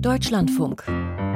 Deutschlandfunk.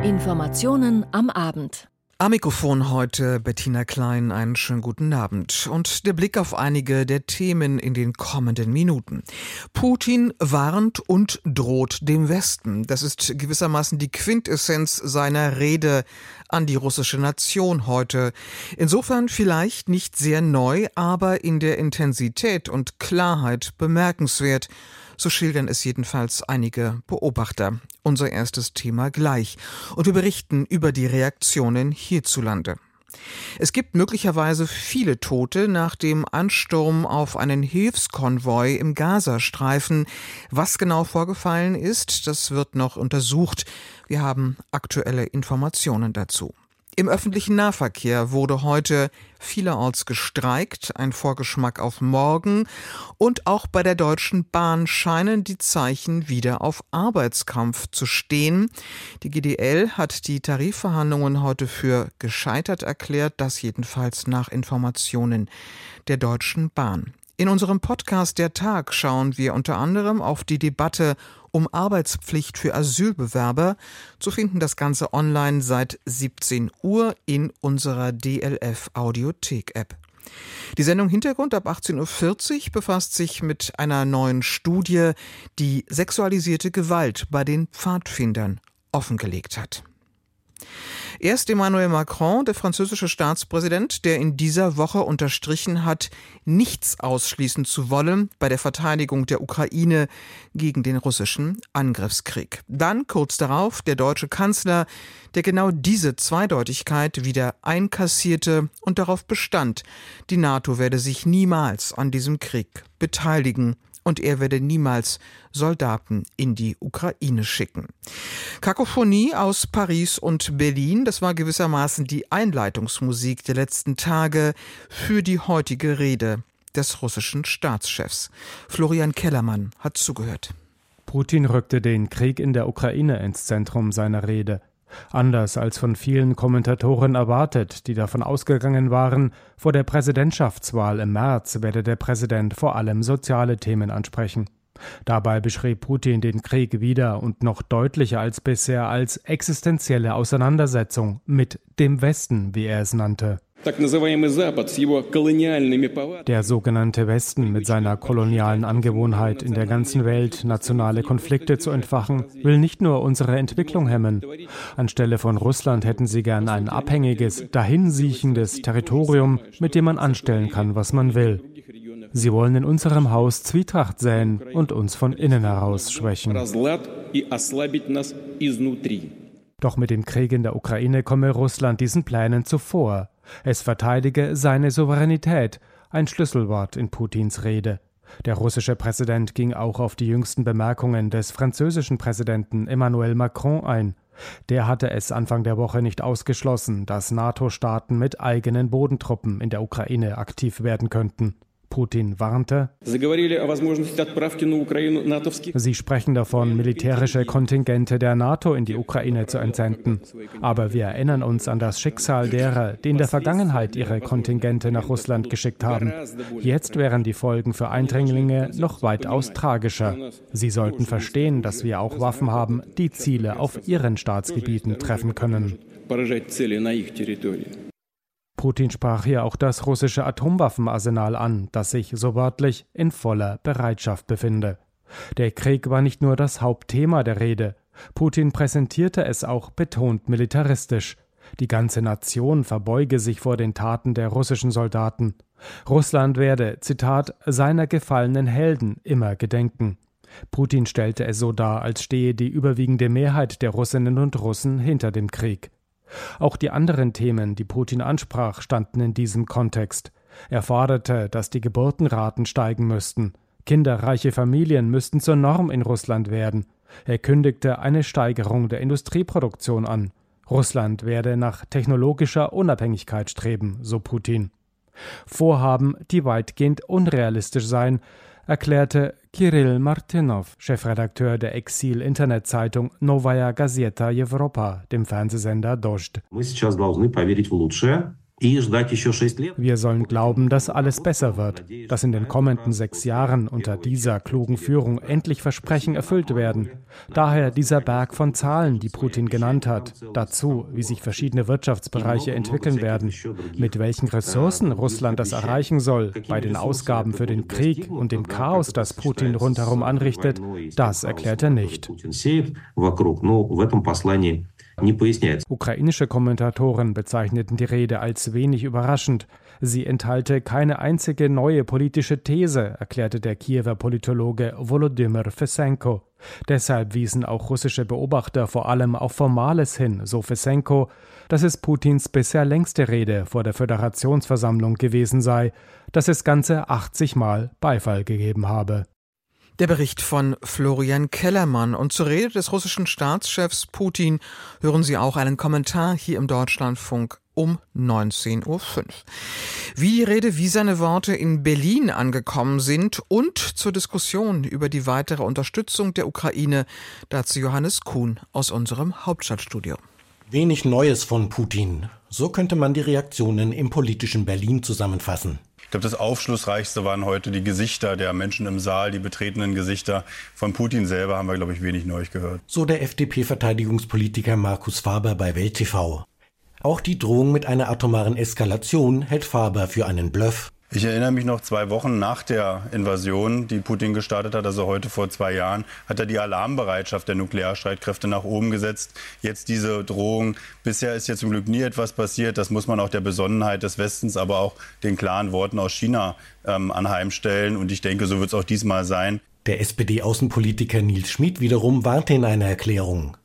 Informationen am Abend. Am Mikrofon heute Bettina Klein, einen schönen guten Abend. Und der Blick auf einige der Themen in den kommenden Minuten. Putin warnt und droht dem Westen. Das ist gewissermaßen die Quintessenz seiner Rede an die russische Nation heute. Insofern vielleicht nicht sehr neu, aber in der Intensität und Klarheit bemerkenswert. So schildern es jedenfalls einige Beobachter. Unser erstes Thema gleich. Und wir berichten über die Reaktionen hierzulande. Es gibt möglicherweise viele Tote nach dem Ansturm auf einen Hilfskonvoi im Gazastreifen. Was genau vorgefallen ist, das wird noch untersucht. Wir haben aktuelle Informationen dazu. Im öffentlichen Nahverkehr wurde heute vielerorts gestreikt, ein Vorgeschmack auf morgen, und auch bei der Deutschen Bahn scheinen die Zeichen wieder auf Arbeitskampf zu stehen. Die GDL hat die Tarifverhandlungen heute für gescheitert erklärt, das jedenfalls nach Informationen der Deutschen Bahn. In unserem Podcast Der Tag schauen wir unter anderem auf die Debatte um Arbeitspflicht für Asylbewerber. Zu finden das Ganze online seit 17 Uhr in unserer DLF Audiothek App. Die Sendung Hintergrund ab 18.40 Uhr befasst sich mit einer neuen Studie, die sexualisierte Gewalt bei den Pfadfindern offengelegt hat. Erst Emmanuel Macron, der französische Staatspräsident, der in dieser Woche unterstrichen hat, nichts ausschließen zu wollen bei der Verteidigung der Ukraine gegen den russischen Angriffskrieg. Dann kurz darauf der deutsche Kanzler, der genau diese Zweideutigkeit wieder einkassierte und darauf bestand, die NATO werde sich niemals an diesem Krieg beteiligen und er werde niemals Soldaten in die Ukraine schicken. Kakophonie aus Paris und Berlin, das war gewissermaßen die Einleitungsmusik der letzten Tage für die heutige Rede des russischen Staatschefs. Florian Kellermann hat zugehört. Putin rückte den Krieg in der Ukraine ins Zentrum seiner Rede. Anders als von vielen Kommentatoren erwartet, die davon ausgegangen waren, vor der Präsidentschaftswahl im März werde der Präsident vor allem soziale Themen ansprechen. Dabei beschrieb Putin den Krieg wieder und noch deutlicher als bisher als existenzielle Auseinandersetzung mit dem Westen, wie er es nannte. Der sogenannte Westen mit seiner kolonialen Angewohnheit in der ganzen Welt nationale Konflikte zu entfachen, will nicht nur unsere Entwicklung hemmen. Anstelle von Russland hätten sie gern ein abhängiges, dahinsiechendes Territorium, mit dem man anstellen kann, was man will. Sie wollen in unserem Haus Zwietracht säen und uns von innen heraus schwächen. Doch mit dem Krieg in der Ukraine komme Russland diesen Plänen zuvor. Es verteidige seine Souveränität, ein Schlüsselwort in Putins Rede. Der russische Präsident ging auch auf die jüngsten Bemerkungen des französischen Präsidenten Emmanuel Macron ein. Der hatte es Anfang der Woche nicht ausgeschlossen, dass NATO-Staaten mit eigenen Bodentruppen in der Ukraine aktiv werden könnten. Putin warnte. Sie sprechen davon, militärische Kontingente der NATO in die Ukraine zu entsenden. Aber wir erinnern uns an das Schicksal derer, die in der Vergangenheit ihre Kontingente nach Russland geschickt haben. Jetzt wären die Folgen für Eindringlinge noch weitaus tragischer. Sie sollten verstehen, dass wir auch Waffen haben, die Ziele auf ihren Staatsgebieten treffen können. Putin sprach hier auch das russische Atomwaffenarsenal an, das sich so wörtlich in voller Bereitschaft befinde. Der Krieg war nicht nur das Hauptthema der Rede. Putin präsentierte es auch betont militaristisch. Die ganze Nation verbeuge sich vor den Taten der russischen Soldaten. Russland werde, Zitat, seiner gefallenen Helden immer gedenken. Putin stellte es so dar, als stehe die überwiegende Mehrheit der Russinnen und Russen hinter dem Krieg. Auch die anderen Themen, die Putin ansprach, standen in diesem Kontext. Er forderte, dass die Geburtenraten steigen müssten. Kinderreiche Familien müssten zur Norm in Russland werden. Er kündigte eine Steigerung der Industrieproduktion an. Russland werde nach technologischer Unabhängigkeit streben, so Putin. Vorhaben, die weitgehend unrealistisch seien, erklärte Kirill Martinov, Chefredakteur der Exil-Internetzeitung Novaya Gazeta Europa, dem Fernsehsender Dost. Wir sollen glauben, dass alles besser wird, dass in den kommenden sechs Jahren unter dieser klugen Führung endlich Versprechen erfüllt werden. Daher dieser Berg von Zahlen, die Putin genannt hat. Dazu, wie sich verschiedene Wirtschaftsbereiche entwickeln werden, mit welchen Ressourcen Russland das erreichen soll, bei den Ausgaben für den Krieg und dem Chaos, das Putin rundherum anrichtet, das erklärt er nicht. Ukrainische Kommentatoren bezeichneten die Rede als wenig überraschend. Sie enthalte keine einzige neue politische These, erklärte der Kiewer Politologe Volodymyr Fesenko. Deshalb wiesen auch russische Beobachter vor allem auf Formales hin, so Fesenko, dass es Putins bisher längste Rede vor der Föderationsversammlung gewesen sei, dass es ganze 80 Mal Beifall gegeben habe. Der Bericht von Florian Kellermann. Und zur Rede des russischen Staatschefs Putin hören Sie auch einen Kommentar hier im Deutschlandfunk um 19.05 Uhr. Wie die Rede, wie seine Worte in Berlin angekommen sind und zur Diskussion über die weitere Unterstützung der Ukraine, dazu Johannes Kuhn aus unserem Hauptstadtstudio. Wenig Neues von Putin. So könnte man die Reaktionen im politischen Berlin zusammenfassen. Ich glaube, das Aufschlussreichste waren heute die Gesichter der Menschen im Saal, die betretenen Gesichter. Von Putin selber haben wir, glaube ich, wenig Neues gehört. So der FDP-Verteidigungspolitiker Markus Faber bei Welt TV. Auch die Drohung mit einer atomaren Eskalation hält Faber für einen Bluff. Ich erinnere mich noch zwei Wochen nach der Invasion, die Putin gestartet hat, also heute vor zwei Jahren, hat er die Alarmbereitschaft der Nuklearstreitkräfte nach oben gesetzt. Jetzt diese Drohung. Bisher ist ja zum Glück nie etwas passiert. Das muss man auch der Besonnenheit des Westens, aber auch den klaren Worten aus China ähm, anheimstellen. Und ich denke, so wird es auch diesmal sein. Der SPD-Außenpolitiker Nils Schmid wiederum warnte in einer Erklärung.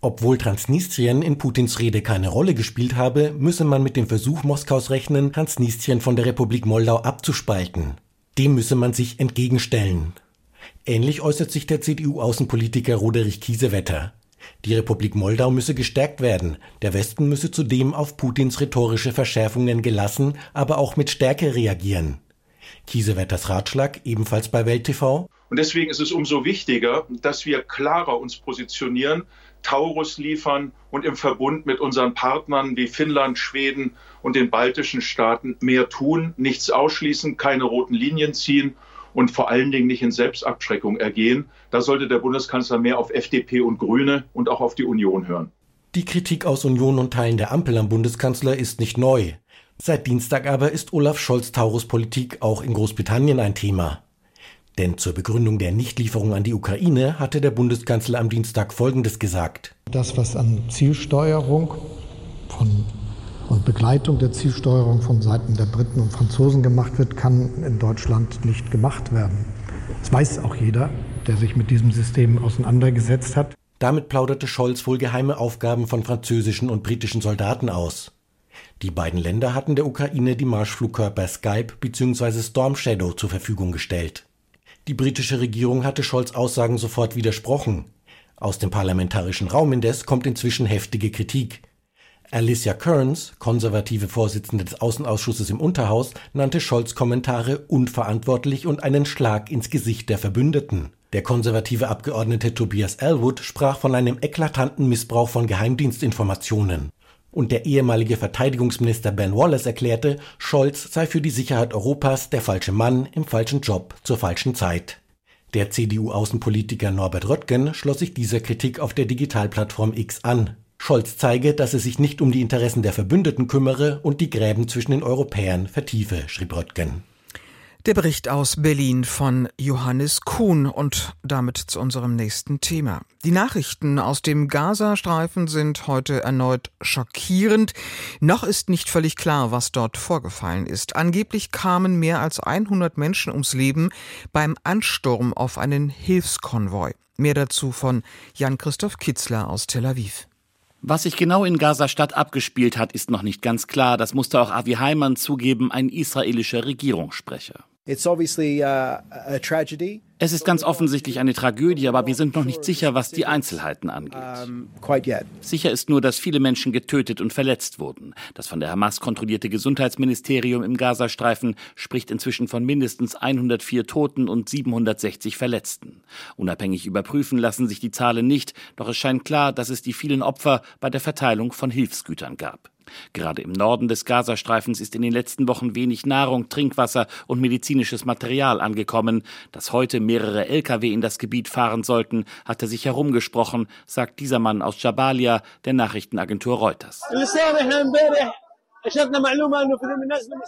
Obwohl Transnistrien in Putins Rede keine Rolle gespielt habe, müsse man mit dem Versuch Moskaus rechnen, Transnistrien von der Republik Moldau abzuspalten. Dem müsse man sich entgegenstellen. Ähnlich äußert sich der CDU-Außenpolitiker Roderich Kiesewetter. Die Republik Moldau müsse gestärkt werden, der Westen müsse zudem auf Putins rhetorische Verschärfungen gelassen, aber auch mit Stärke reagieren. Kiesewetters Ratschlag ebenfalls bei Welt TV. Und deswegen ist es umso wichtiger, dass wir klarer uns positionieren, Taurus liefern und im Verbund mit unseren Partnern wie Finnland, Schweden und den baltischen Staaten mehr tun, nichts ausschließen, keine roten Linien ziehen und vor allen Dingen nicht in Selbstabschreckung ergehen. Da sollte der Bundeskanzler mehr auf FDP und Grüne und auch auf die Union hören. Die Kritik aus Union und Teilen der Ampel am Bundeskanzler ist nicht neu. Seit Dienstag aber ist Olaf Scholz Taurus Politik auch in Großbritannien ein Thema. Denn zur Begründung der Nichtlieferung an die Ukraine hatte der Bundeskanzler am Dienstag Folgendes gesagt. Das, was an Zielsteuerung von, und Begleitung der Zielsteuerung von Seiten der Briten und Franzosen gemacht wird, kann in Deutschland nicht gemacht werden. Das weiß auch jeder, der sich mit diesem System auseinandergesetzt hat. Damit plauderte Scholz wohl geheime Aufgaben von französischen und britischen Soldaten aus. Die beiden Länder hatten der Ukraine die Marschflugkörper Skype bzw. Storm Shadow zur Verfügung gestellt. Die britische Regierung hatte Scholz Aussagen sofort widersprochen. Aus dem parlamentarischen Raum indes kommt inzwischen heftige Kritik. Alicia Kearns, konservative Vorsitzende des Außenausschusses im Unterhaus, nannte Scholz Kommentare unverantwortlich und einen Schlag ins Gesicht der Verbündeten. Der konservative Abgeordnete Tobias Elwood sprach von einem eklatanten Missbrauch von Geheimdienstinformationen. Und der ehemalige Verteidigungsminister Ben Wallace erklärte, Scholz sei für die Sicherheit Europas der falsche Mann im falschen Job zur falschen Zeit. Der CDU-Außenpolitiker Norbert Röttgen schloss sich dieser Kritik auf der Digitalplattform X an. Scholz zeige, dass er sich nicht um die Interessen der Verbündeten kümmere und die Gräben zwischen den Europäern vertiefe, schrieb Röttgen. Der Bericht aus Berlin von Johannes Kuhn und damit zu unserem nächsten Thema. Die Nachrichten aus dem Gazastreifen sind heute erneut schockierend. Noch ist nicht völlig klar, was dort vorgefallen ist. Angeblich kamen mehr als 100 Menschen ums Leben beim Ansturm auf einen Hilfskonvoi. Mehr dazu von Jan-Christoph Kitzler aus Tel Aviv. Was sich genau in Gaza-Stadt abgespielt hat, ist noch nicht ganz klar. Das musste auch Avi Heimann zugeben, ein israelischer Regierungssprecher. Uh, es ist ganz offensichtlich eine Tragödie, aber wir sind noch nicht sicher, was die Einzelheiten angeht. Sicher ist nur, dass viele Menschen getötet und verletzt wurden. Das von der Hamas kontrollierte Gesundheitsministerium im Gazastreifen spricht inzwischen von mindestens 104 Toten und 760 Verletzten. Unabhängig überprüfen lassen sich die Zahlen nicht, doch es scheint klar, dass es die vielen Opfer bei der Verteilung von Hilfsgütern gab. Gerade im Norden des Gazastreifens ist in den letzten Wochen wenig Nahrung, Trinkwasser und medizinisches Material angekommen. Dass heute mehrere Lkw in das Gebiet fahren sollten, hatte sich herumgesprochen, sagt dieser Mann aus Jabalia der Nachrichtenagentur Reuters.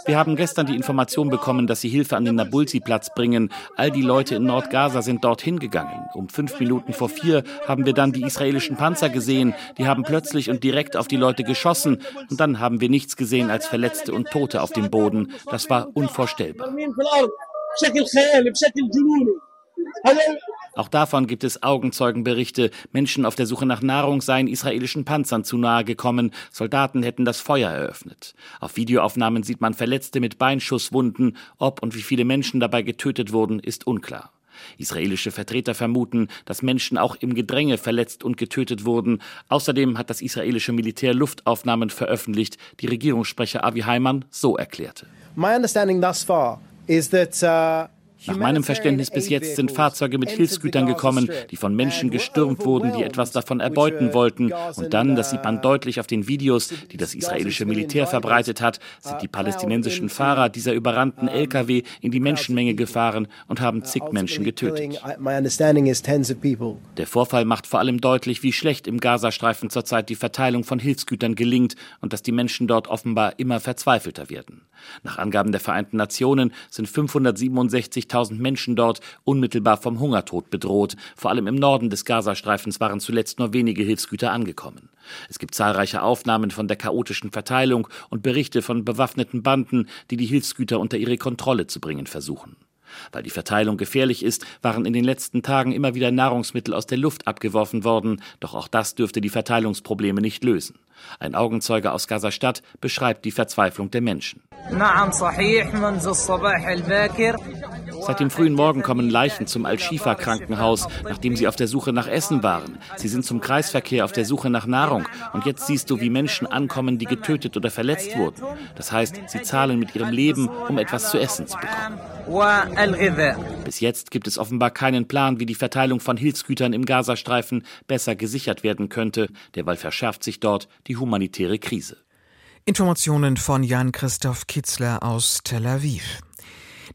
Wir haben gestern die Information bekommen, dass sie Hilfe an den Nabulsi-Platz bringen. All die Leute in Nordgaza sind dorthin gegangen. Um fünf Minuten vor vier haben wir dann die israelischen Panzer gesehen. Die haben plötzlich und direkt auf die Leute geschossen. Und dann haben wir nichts gesehen als Verletzte und Tote auf dem Boden. Das war unvorstellbar. Auch davon gibt es Augenzeugenberichte. Menschen auf der Suche nach Nahrung seien israelischen Panzern zu nahe gekommen. Soldaten hätten das Feuer eröffnet. Auf Videoaufnahmen sieht man Verletzte mit Beinschusswunden. Ob und wie viele Menschen dabei getötet wurden, ist unklar. Israelische Vertreter vermuten, dass Menschen auch im Gedränge verletzt und getötet wurden. Außerdem hat das israelische Militär Luftaufnahmen veröffentlicht, die Regierungssprecher Avi Heimann so erklärte. My understanding thus far is that uh nach meinem Verständnis bis jetzt sind Fahrzeuge mit Hilfsgütern gekommen, die von Menschen gestürmt wurden, die etwas davon erbeuten wollten. Und dann, das sieht man deutlich auf den Videos, die das israelische Militär verbreitet hat, sind die palästinensischen Fahrer dieser überrannten Lkw in die Menschenmenge gefahren und haben zig Menschen getötet. Der Vorfall macht vor allem deutlich, wie schlecht im Gazastreifen zurzeit die Verteilung von Hilfsgütern gelingt und dass die Menschen dort offenbar immer verzweifelter werden. Nach Angaben der Vereinten Nationen sind 567.000 Menschen dort unmittelbar vom Hungertod bedroht. Vor allem im Norden des Gazastreifens waren zuletzt nur wenige Hilfsgüter angekommen. Es gibt zahlreiche Aufnahmen von der chaotischen Verteilung und Berichte von bewaffneten Banden, die die Hilfsgüter unter ihre Kontrolle zu bringen versuchen. Weil die Verteilung gefährlich ist, waren in den letzten Tagen immer wieder Nahrungsmittel aus der Luft abgeworfen worden, doch auch das dürfte die Verteilungsprobleme nicht lösen. Ein Augenzeuge aus Gaza-Stadt beschreibt die Verzweiflung der Menschen. Seit dem frühen Morgen kommen Leichen zum Al-Shifa-Krankenhaus, nachdem sie auf der Suche nach Essen waren. Sie sind zum Kreisverkehr auf der Suche nach Nahrung. Und jetzt siehst du, wie Menschen ankommen, die getötet oder verletzt wurden. Das heißt, sie zahlen mit ihrem Leben, um etwas zu essen zu bekommen. Bis jetzt gibt es offenbar keinen Plan, wie die Verteilung von Hilfsgütern im Gazastreifen besser gesichert werden könnte. Derweil verschärft sich dort die humanitäre Krise. Informationen von Jan-Christoph Kitzler aus Tel Aviv.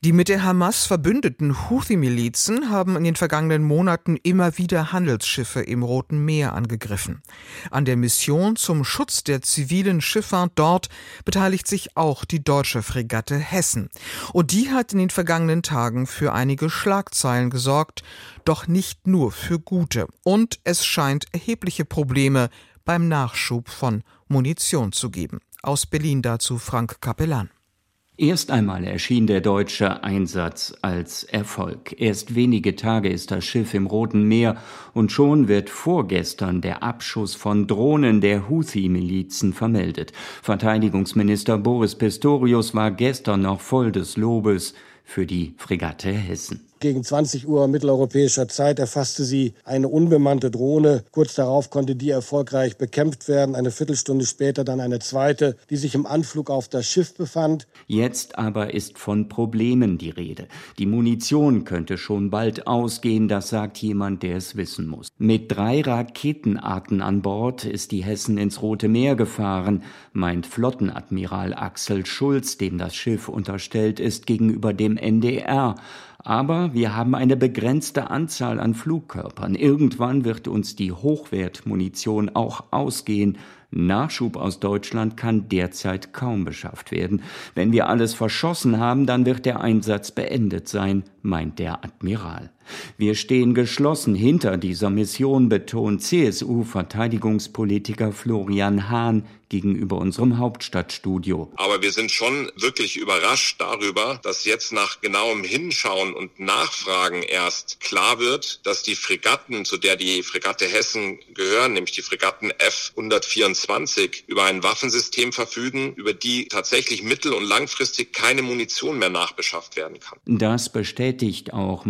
Die mit der Hamas verbündeten Houthi-Milizen haben in den vergangenen Monaten immer wieder Handelsschiffe im Roten Meer angegriffen. An der Mission zum Schutz der zivilen Schifffahrt dort beteiligt sich auch die deutsche Fregatte Hessen. Und die hat in den vergangenen Tagen für einige Schlagzeilen gesorgt, doch nicht nur für gute. Und es scheint erhebliche Probleme beim Nachschub von Munition zu geben. Aus Berlin dazu Frank Kapellan. Erst einmal erschien der deutsche Einsatz als Erfolg. Erst wenige Tage ist das Schiff im Roten Meer und schon wird vorgestern der Abschuss von Drohnen der Houthi-Milizen vermeldet. Verteidigungsminister Boris Pistorius war gestern noch voll des Lobes für die Fregatte Hessen. Gegen 20 Uhr mitteleuropäischer Zeit erfasste sie eine unbemannte Drohne. Kurz darauf konnte die erfolgreich bekämpft werden. Eine Viertelstunde später dann eine zweite, die sich im Anflug auf das Schiff befand. Jetzt aber ist von Problemen die Rede. Die Munition könnte schon bald ausgehen, das sagt jemand, der es wissen muss. Mit drei Raketenarten an Bord ist die Hessen ins Rote Meer gefahren, meint Flottenadmiral Axel Schulz, dem das Schiff unterstellt ist, gegenüber dem NDR. Aber wir haben eine begrenzte Anzahl an Flugkörpern. Irgendwann wird uns die Hochwertmunition auch ausgehen. Nachschub aus Deutschland kann derzeit kaum beschafft werden. Wenn wir alles verschossen haben, dann wird der Einsatz beendet sein, meint der Admiral. Wir stehen geschlossen hinter dieser Mission, betont CSU-Verteidigungspolitiker Florian Hahn gegenüber unserem Hauptstadtstudio. Aber wir sind schon wirklich überrascht darüber, dass jetzt nach genauem Hinschauen und Nachfragen erst klar wird, dass die Fregatten, zu der die Fregatte Hessen gehören, nämlich die Fregatten F-124, über ein Waffensystem verfügen, über die tatsächlich mittel- und langfristig keine Munition mehr nachbeschafft werden kann. Das bestätigt auch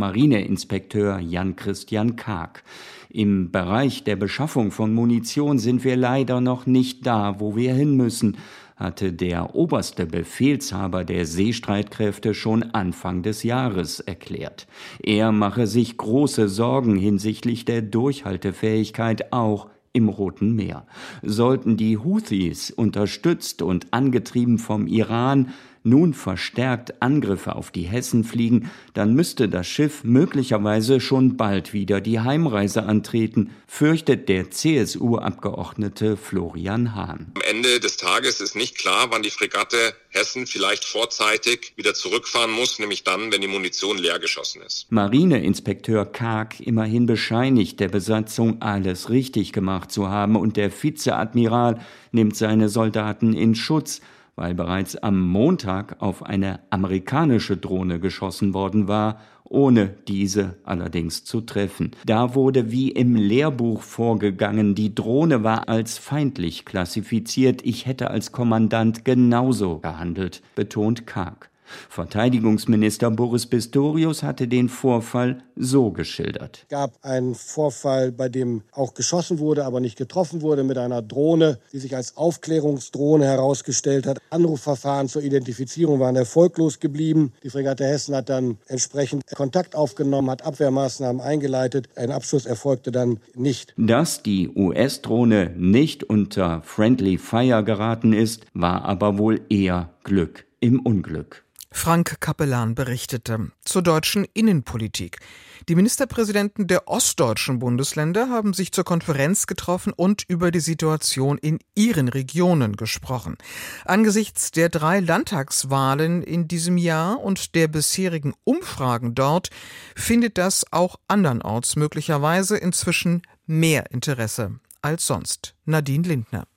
Marineinspekteur Jan-Christian Karg. Im Bereich der Beschaffung von Munition sind wir leider noch nicht da, wo wir hin müssen, hatte der oberste Befehlshaber der Seestreitkräfte schon Anfang des Jahres erklärt. Er mache sich große Sorgen hinsichtlich der Durchhaltefähigkeit auch im Roten Meer. Sollten die Houthis, unterstützt und angetrieben vom Iran, nun verstärkt Angriffe auf die Hessen fliegen, dann müsste das Schiff möglicherweise schon bald wieder die Heimreise antreten, fürchtet der CSU-Abgeordnete Florian Hahn. Am Ende des Tages ist nicht klar, wann die Fregatte Hessen vielleicht vorzeitig wieder zurückfahren muss, nämlich dann, wenn die Munition leer geschossen ist. Marineinspekteur Karg immerhin bescheinigt der Besatzung, alles richtig gemacht zu haben und der Vizeadmiral nimmt seine Soldaten in Schutz weil bereits am Montag auf eine amerikanische Drohne geschossen worden war, ohne diese allerdings zu treffen. Da wurde wie im Lehrbuch vorgegangen, die Drohne war als feindlich klassifiziert, ich hätte als Kommandant genauso gehandelt, betont Karg. Verteidigungsminister Boris Pistorius hatte den Vorfall so geschildert. Es gab einen Vorfall, bei dem auch geschossen wurde, aber nicht getroffen wurde, mit einer Drohne, die sich als Aufklärungsdrohne herausgestellt hat. Anrufverfahren zur Identifizierung waren erfolglos geblieben. Die Fregatte Hessen hat dann entsprechend Kontakt aufgenommen, hat Abwehrmaßnahmen eingeleitet. Ein Abschuss erfolgte dann nicht. Dass die US-Drohne nicht unter Friendly Fire geraten ist, war aber wohl eher Glück im Unglück. Frank Kapellan berichtete zur deutschen Innenpolitik. Die Ministerpräsidenten der ostdeutschen Bundesländer haben sich zur Konferenz getroffen und über die Situation in ihren Regionen gesprochen. Angesichts der drei Landtagswahlen in diesem Jahr und der bisherigen Umfragen dort findet das auch andernorts möglicherweise inzwischen mehr Interesse als sonst. Nadine Lindner.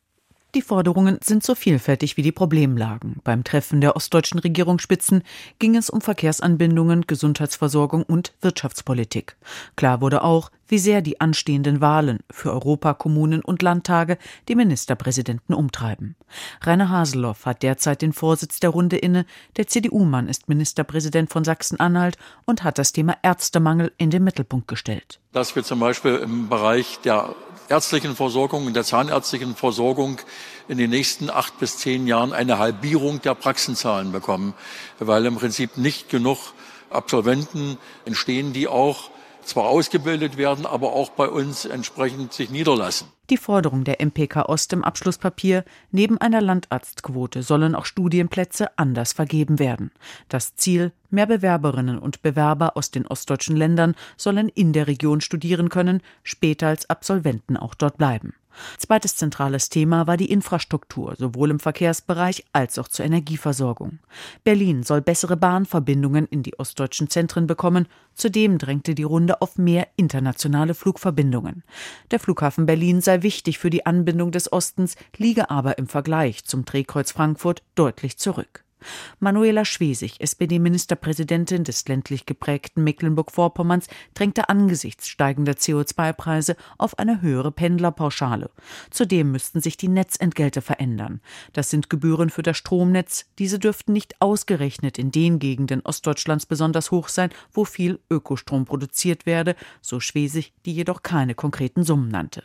Die Forderungen sind so vielfältig wie die Problemlagen. Beim Treffen der ostdeutschen Regierungsspitzen ging es um Verkehrsanbindungen, Gesundheitsversorgung und Wirtschaftspolitik. Klar wurde auch, wie sehr die anstehenden Wahlen für Europa, Kommunen und Landtage die Ministerpräsidenten umtreiben. Rainer Haseloff hat derzeit den Vorsitz der Runde inne. Der CDU-Mann ist Ministerpräsident von Sachsen-Anhalt und hat das Thema Ärztemangel in den Mittelpunkt gestellt. Dass wir zum Beispiel im Bereich der ärztlichen Versorgung und der zahnärztlichen Versorgung in den nächsten acht bis zehn Jahren eine Halbierung der Praxenzahlen bekommen, weil im Prinzip nicht genug Absolventen entstehen, die auch zwar ausgebildet werden, aber auch bei uns entsprechend sich niederlassen. Die Forderung der MPK Ost im Abschlusspapier, neben einer Landarztquote sollen auch Studienplätze anders vergeben werden. Das Ziel, mehr Bewerberinnen und Bewerber aus den ostdeutschen Ländern sollen in der Region studieren können, später als Absolventen auch dort bleiben. Zweites zentrales Thema war die Infrastruktur, sowohl im Verkehrsbereich als auch zur Energieversorgung. Berlin soll bessere Bahnverbindungen in die ostdeutschen Zentren bekommen. Zudem drängte die Runde auf mehr internationale Flugverbindungen. Der Flughafen Berlin sei wichtig für die Anbindung des Ostens, liege aber im Vergleich zum Drehkreuz Frankfurt deutlich zurück. Manuela Schwesig, SPD-Ministerpräsidentin des ländlich geprägten Mecklenburg-Vorpommerns, drängte angesichts steigender CO2-Preise auf eine höhere Pendlerpauschale. Zudem müssten sich die Netzentgelte verändern. Das sind Gebühren für das Stromnetz. Diese dürften nicht ausgerechnet in den Gegenden Ostdeutschlands besonders hoch sein, wo viel Ökostrom produziert werde, so Schwesig, die jedoch keine konkreten Summen nannte.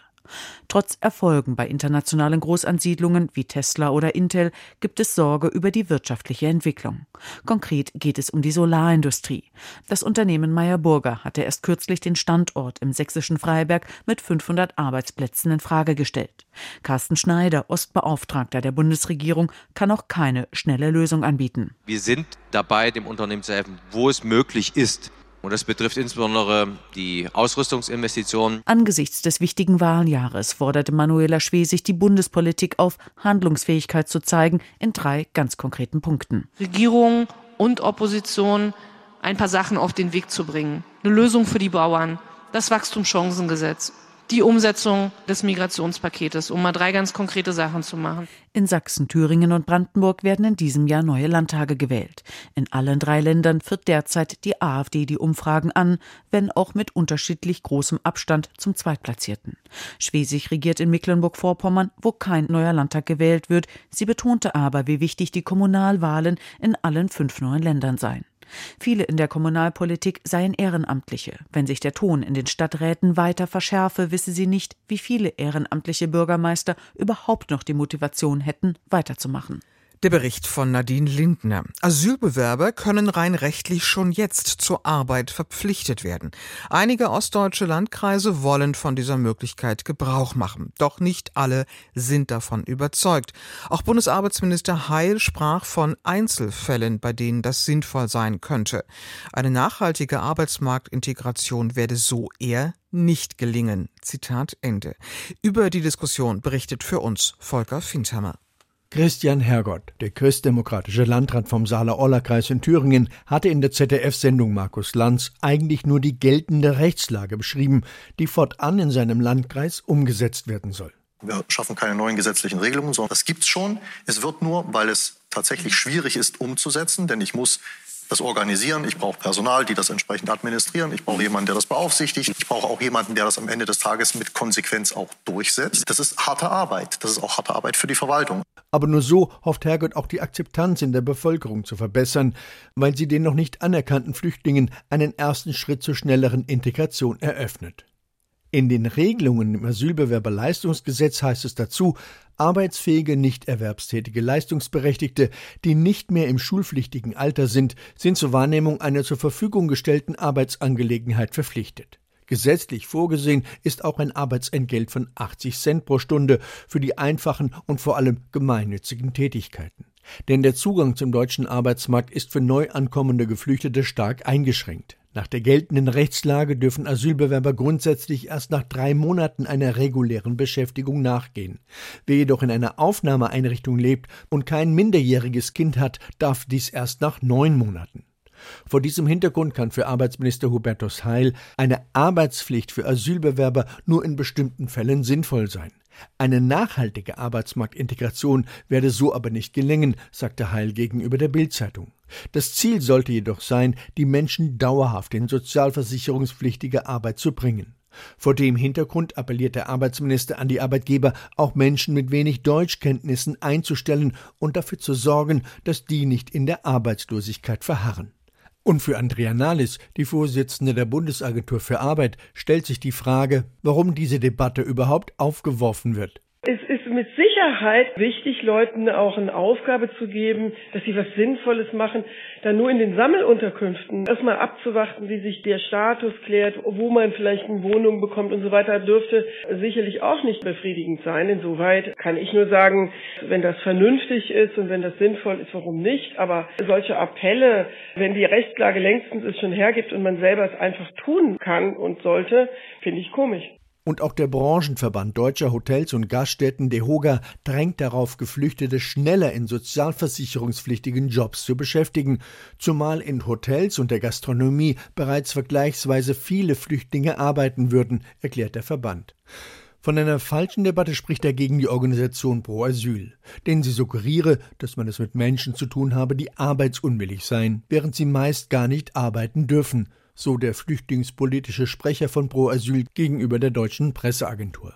Trotz Erfolgen bei internationalen Großansiedlungen wie Tesla oder Intel gibt es Sorge über die wirtschaftliche Entwicklung. Konkret geht es um die Solarindustrie. Das Unternehmen Meyer Burger hatte erst kürzlich den Standort im sächsischen Freiberg mit 500 Arbeitsplätzen in Frage gestellt. Carsten Schneider, Ostbeauftragter der Bundesregierung, kann auch keine schnelle Lösung anbieten. Wir sind dabei, dem Unternehmen zu helfen, wo es möglich ist, und das betrifft insbesondere die Ausrüstungsinvestitionen. Angesichts des wichtigen Wahljahres forderte Manuela Schwesig die Bundespolitik auf, Handlungsfähigkeit zu zeigen in drei ganz konkreten Punkten. Regierung und Opposition ein paar Sachen auf den Weg zu bringen. Eine Lösung für die Bauern, das Wachstumschancengesetz die Umsetzung des Migrationspaketes, um mal drei ganz konkrete Sachen zu machen. In Sachsen, Thüringen und Brandenburg werden in diesem Jahr neue Landtage gewählt. In allen drei Ländern führt derzeit die AfD die Umfragen an, wenn auch mit unterschiedlich großem Abstand zum Zweitplatzierten. Schwesig regiert in Mecklenburg-Vorpommern, wo kein neuer Landtag gewählt wird. Sie betonte aber, wie wichtig die Kommunalwahlen in allen fünf neuen Ländern seien. Viele in der Kommunalpolitik seien Ehrenamtliche. Wenn sich der Ton in den Stadträten weiter verschärfe, wisse sie nicht, wie viele ehrenamtliche Bürgermeister überhaupt noch die Motivation hätten, weiterzumachen. Der Bericht von Nadine Lindner. Asylbewerber können rein rechtlich schon jetzt zur Arbeit verpflichtet werden. Einige ostdeutsche Landkreise wollen von dieser Möglichkeit Gebrauch machen. Doch nicht alle sind davon überzeugt. Auch Bundesarbeitsminister Heil sprach von Einzelfällen, bei denen das sinnvoll sein könnte. Eine nachhaltige Arbeitsmarktintegration werde so eher nicht gelingen. Zitat Ende. Über die Diskussion berichtet für uns Volker Findhammer. Christian Hergott, der christdemokratische Landrat vom Saale-Orla-Kreis in Thüringen, hatte in der ZDF-Sendung Markus Lanz eigentlich nur die geltende Rechtslage beschrieben, die fortan in seinem Landkreis umgesetzt werden soll. Wir schaffen keine neuen gesetzlichen Regelungen, sondern das gibt es schon. Es wird nur, weil es tatsächlich schwierig ist umzusetzen, denn ich muss das organisieren. Ich brauche Personal, die das entsprechend administrieren. Ich brauche jemanden, der das beaufsichtigt. Ich brauche auch jemanden, der das am Ende des Tages mit Konsequenz auch durchsetzt. Das ist harte Arbeit. Das ist auch harte Arbeit für die Verwaltung. Aber nur so hofft Hergott auch die Akzeptanz in der Bevölkerung zu verbessern, weil sie den noch nicht anerkannten Flüchtlingen einen ersten Schritt zur schnelleren Integration eröffnet. In den Regelungen im Asylbewerberleistungsgesetz heißt es dazu, arbeitsfähige, nicht erwerbstätige Leistungsberechtigte, die nicht mehr im schulpflichtigen Alter sind, sind zur Wahrnehmung einer zur Verfügung gestellten Arbeitsangelegenheit verpflichtet. Gesetzlich vorgesehen ist auch ein Arbeitsentgelt von 80 Cent pro Stunde für die einfachen und vor allem gemeinnützigen Tätigkeiten. Denn der Zugang zum deutschen Arbeitsmarkt ist für neu ankommende Geflüchtete stark eingeschränkt. Nach der geltenden Rechtslage dürfen Asylbewerber grundsätzlich erst nach drei Monaten einer regulären Beschäftigung nachgehen. Wer jedoch in einer Aufnahmeeinrichtung lebt und kein minderjähriges Kind hat, darf dies erst nach neun Monaten. Vor diesem Hintergrund kann für Arbeitsminister Hubertus Heil eine Arbeitspflicht für Asylbewerber nur in bestimmten Fällen sinnvoll sein. Eine nachhaltige Arbeitsmarktintegration werde so aber nicht gelingen, sagte Heil gegenüber der Bildzeitung. Das Ziel sollte jedoch sein, die Menschen dauerhaft in sozialversicherungspflichtige Arbeit zu bringen. Vor dem Hintergrund appelliert der Arbeitsminister an die Arbeitgeber, auch Menschen mit wenig Deutschkenntnissen einzustellen und dafür zu sorgen, dass die nicht in der Arbeitslosigkeit verharren. Und für Andrea Nahles, die Vorsitzende der Bundesagentur für Arbeit, stellt sich die Frage, warum diese Debatte überhaupt aufgeworfen wird. Es ist mit Sicherheit wichtig, Leuten auch eine Aufgabe zu geben, dass sie was Sinnvolles machen. Dann nur in den Sammelunterkünften erstmal abzuwarten, wie sich der Status klärt, wo man vielleicht eine Wohnung bekommt und so weiter, dürfte sicherlich auch nicht befriedigend sein. Insoweit kann ich nur sagen, wenn das vernünftig ist und wenn das sinnvoll ist, warum nicht? Aber solche Appelle, wenn die Rechtslage längstens es schon hergibt und man selber es einfach tun kann und sollte, finde ich komisch. Und auch der Branchenverband deutscher Hotels und Gaststätten DEHOGA drängt darauf, Geflüchtete schneller in sozialversicherungspflichtigen Jobs zu beschäftigen, zumal in Hotels und der Gastronomie bereits vergleichsweise viele Flüchtlinge arbeiten würden, erklärt der Verband. Von einer falschen Debatte spricht dagegen die Organisation Pro Asyl, denn sie suggeriere, dass man es mit Menschen zu tun habe, die arbeitsunwillig seien, während sie meist gar nicht arbeiten dürfen so der flüchtlingspolitische Sprecher von Pro Asyl gegenüber der deutschen Presseagentur.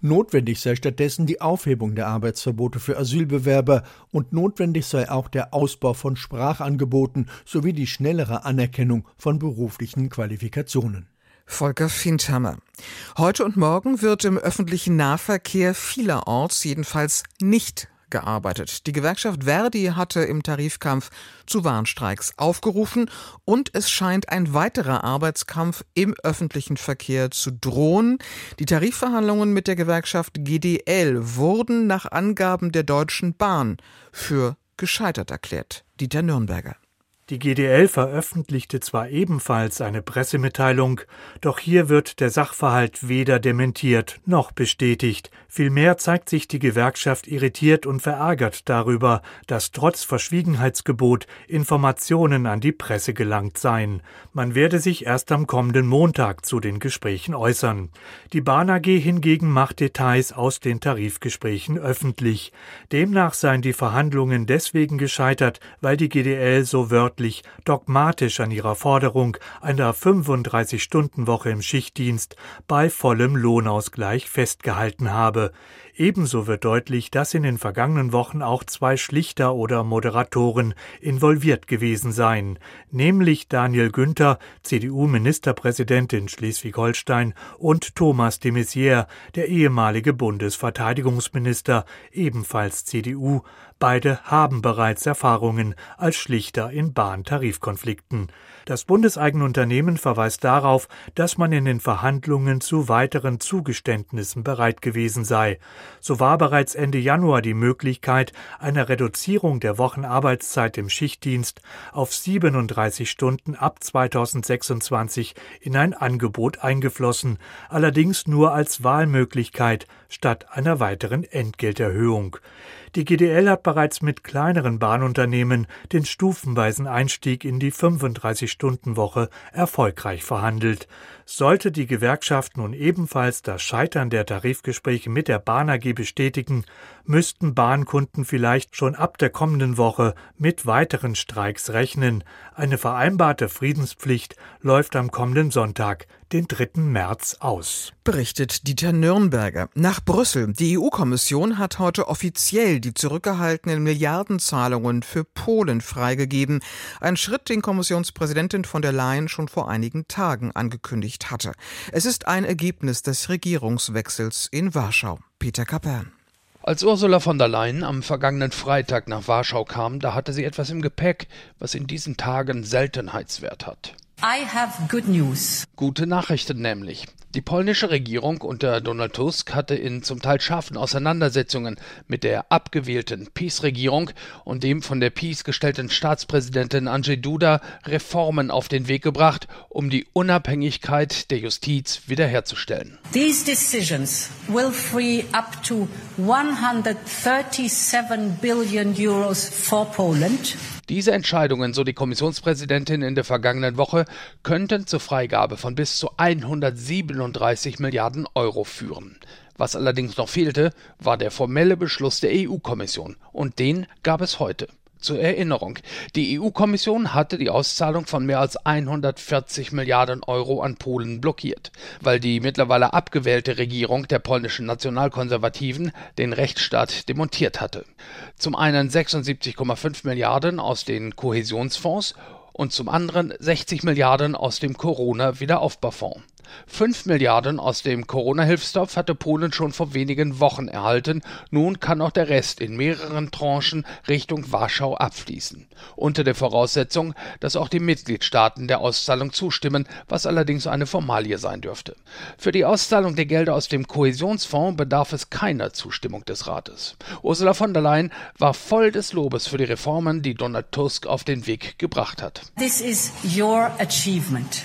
Notwendig sei stattdessen die Aufhebung der Arbeitsverbote für Asylbewerber und notwendig sei auch der Ausbau von Sprachangeboten sowie die schnellere Anerkennung von beruflichen Qualifikationen. Volker Findhammer. Heute und morgen wird im öffentlichen Nahverkehr vielerorts jedenfalls nicht gearbeitet. Die Gewerkschaft Verdi hatte im Tarifkampf zu Warnstreiks aufgerufen und es scheint ein weiterer Arbeitskampf im öffentlichen Verkehr zu drohen. Die Tarifverhandlungen mit der Gewerkschaft GDL wurden nach Angaben der Deutschen Bahn für gescheitert erklärt. Dieter Nürnberger. Die GDL veröffentlichte zwar ebenfalls eine Pressemitteilung, doch hier wird der Sachverhalt weder dementiert noch bestätigt. Vielmehr zeigt sich die Gewerkschaft irritiert und verärgert darüber, dass trotz Verschwiegenheitsgebot Informationen an die Presse gelangt seien. Man werde sich erst am kommenden Montag zu den Gesprächen äußern. Die Bahn AG hingegen macht Details aus den Tarifgesprächen öffentlich. Demnach seien die Verhandlungen deswegen gescheitert, weil die GDL so wörtlich wissenschaftlich dogmatisch an ihrer Forderung einer 35-Stunden-Woche im Schichtdienst bei vollem Lohnausgleich festgehalten habe. Ebenso wird deutlich, dass in den vergangenen Wochen auch zwei Schlichter oder Moderatoren involviert gewesen seien, nämlich Daniel Günther, CDU-Ministerpräsident in Schleswig-Holstein, und Thomas de Maizière, der ehemalige Bundesverteidigungsminister, ebenfalls CDU. Beide haben bereits Erfahrungen als Schlichter in Bahntarifkonflikten. Das bundeseigene Unternehmen verweist darauf, dass man in den Verhandlungen zu weiteren Zugeständnissen bereit gewesen sei. So war bereits Ende Januar die Möglichkeit einer Reduzierung der Wochenarbeitszeit im Schichtdienst auf 37 Stunden ab 2026 in ein Angebot eingeflossen, allerdings nur als Wahlmöglichkeit statt einer weiteren Entgelterhöhung. Die GDL hat bereits mit kleineren Bahnunternehmen den stufenweisen Einstieg in die 35-Stunden-Woche erfolgreich verhandelt. Sollte die Gewerkschaft nun ebenfalls das Scheitern der Tarifgespräche mit der Bahn AG bestätigen, müssten Bahnkunden vielleicht schon ab der kommenden Woche mit weiteren Streiks rechnen. Eine vereinbarte Friedenspflicht läuft am kommenden Sonntag, den 3. März, aus. Berichtet Dieter Nürnberger. Nach Brüssel. Die EU-Kommission hat heute offiziell die zurückgehaltenen Milliardenzahlungen für Polen freigegeben. Ein Schritt, den Kommissionspräsidentin von der Leyen schon vor einigen Tagen angekündigt hatte. Es ist ein Ergebnis des Regierungswechsels in Warschau. Peter Kapern. Als Ursula von der Leyen am vergangenen Freitag nach Warschau kam, da hatte sie etwas im Gepäck, was in diesen Tagen Seltenheitswert hat. I have good news. Gute Nachrichten nämlich. Die polnische Regierung unter Donald Tusk hatte in zum Teil scharfen Auseinandersetzungen mit der abgewählten PiS-Regierung und dem von der PiS gestellten Staatspräsidentin Andrzej Duda Reformen auf den Weg gebracht, um die Unabhängigkeit der Justiz wiederherzustellen. These decisions will free up to 137 billion euros for Poland. Diese Entscheidungen, so die Kommissionspräsidentin in der vergangenen Woche, könnten zur Freigabe von bis zu 137 Milliarden Euro führen. Was allerdings noch fehlte, war der formelle Beschluss der EU-Kommission, und den gab es heute. Zur Erinnerung, die EU-Kommission hatte die Auszahlung von mehr als 140 Milliarden Euro an Polen blockiert, weil die mittlerweile abgewählte Regierung der polnischen Nationalkonservativen den Rechtsstaat demontiert hatte. Zum einen 76,5 Milliarden aus den Kohäsionsfonds und zum anderen 60 Milliarden aus dem Corona-Wiederaufbaufonds. 5 Milliarden aus dem Corona-Hilfstopf hatte Polen schon vor wenigen Wochen erhalten. Nun kann auch der Rest in mehreren Tranchen Richtung Warschau abfließen. Unter der Voraussetzung, dass auch die Mitgliedstaaten der Auszahlung zustimmen, was allerdings eine Formalie sein dürfte. Für die Auszahlung der Gelder aus dem Kohäsionsfonds bedarf es keiner Zustimmung des Rates. Ursula von der Leyen war voll des Lobes für die Reformen, die Donald Tusk auf den Weg gebracht hat.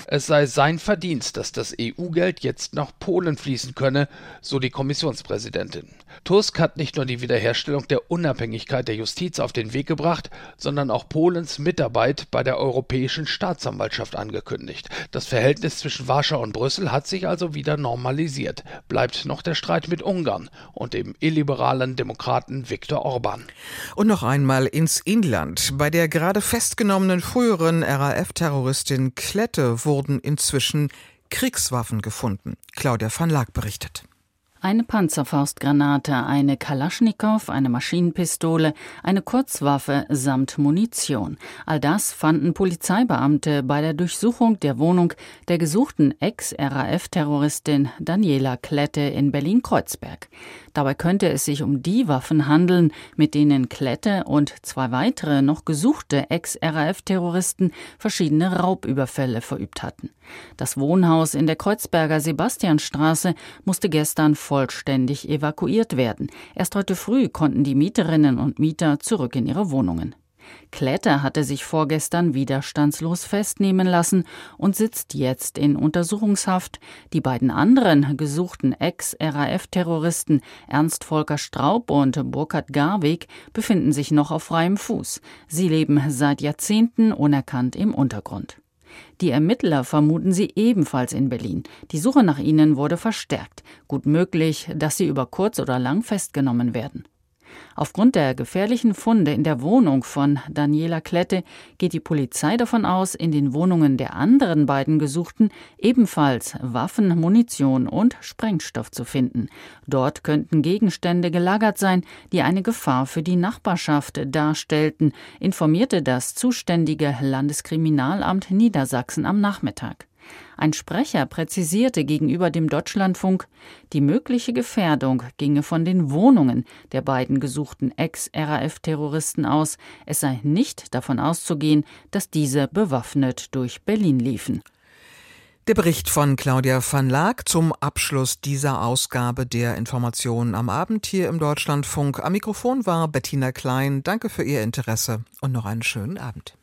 Es sei sein Verdienst, dass das EU-Geld jetzt nach Polen fließen könne, so die Kommissionspräsidentin. Tusk hat nicht nur die Wiederherstellung der Unabhängigkeit der Justiz auf den Weg gebracht, sondern auch Polens Mitarbeit bei der Europäischen Staatsanwaltschaft angekündigt. Das Verhältnis zwischen Warschau und Brüssel hat sich also wieder normalisiert. Bleibt noch der Streit mit Ungarn und dem illiberalen Demokraten Viktor Orban. Und noch einmal ins Inland. Bei der gerade festgenommenen früheren RAF-Terroristin Klette wurden inzwischen Kriegswaffen gefunden. Claudia van Laak berichtet. Eine Panzerfaustgranate, eine Kalaschnikow, eine Maschinenpistole, eine Kurzwaffe samt Munition. All das fanden Polizeibeamte bei der Durchsuchung der Wohnung der gesuchten Ex-RAF-Terroristin Daniela Klette in Berlin-Kreuzberg. Dabei könnte es sich um die Waffen handeln, mit denen Klette und zwei weitere noch gesuchte Ex-RAF-Terroristen verschiedene Raubüberfälle verübt hatten. Das Wohnhaus in der Kreuzberger Sebastianstraße musste gestern vollständig evakuiert werden. Erst heute früh konnten die Mieterinnen und Mieter zurück in ihre Wohnungen. Kletter hatte sich vorgestern widerstandslos festnehmen lassen und sitzt jetzt in Untersuchungshaft. Die beiden anderen gesuchten Ex-RAF-Terroristen Ernst Volker Straub und Burkhard Garweg befinden sich noch auf freiem Fuß. Sie leben seit Jahrzehnten unerkannt im Untergrund. Die Ermittler vermuten sie ebenfalls in Berlin. Die Suche nach ihnen wurde verstärkt. Gut möglich, dass sie über kurz oder lang festgenommen werden. Aufgrund der gefährlichen Funde in der Wohnung von Daniela Klette geht die Polizei davon aus, in den Wohnungen der anderen beiden Gesuchten ebenfalls Waffen, Munition und Sprengstoff zu finden. Dort könnten Gegenstände gelagert sein, die eine Gefahr für die Nachbarschaft darstellten, informierte das zuständige Landeskriminalamt Niedersachsen am Nachmittag. Ein Sprecher präzisierte gegenüber dem Deutschlandfunk, die mögliche Gefährdung ginge von den Wohnungen der beiden gesuchten Ex-RAF-Terroristen aus. Es sei nicht davon auszugehen, dass diese bewaffnet durch Berlin liefen. Der Bericht von Claudia van Laak zum Abschluss dieser Ausgabe der Informationen am Abend hier im Deutschlandfunk. Am Mikrofon war Bettina Klein. Danke für Ihr Interesse und noch einen schönen Abend.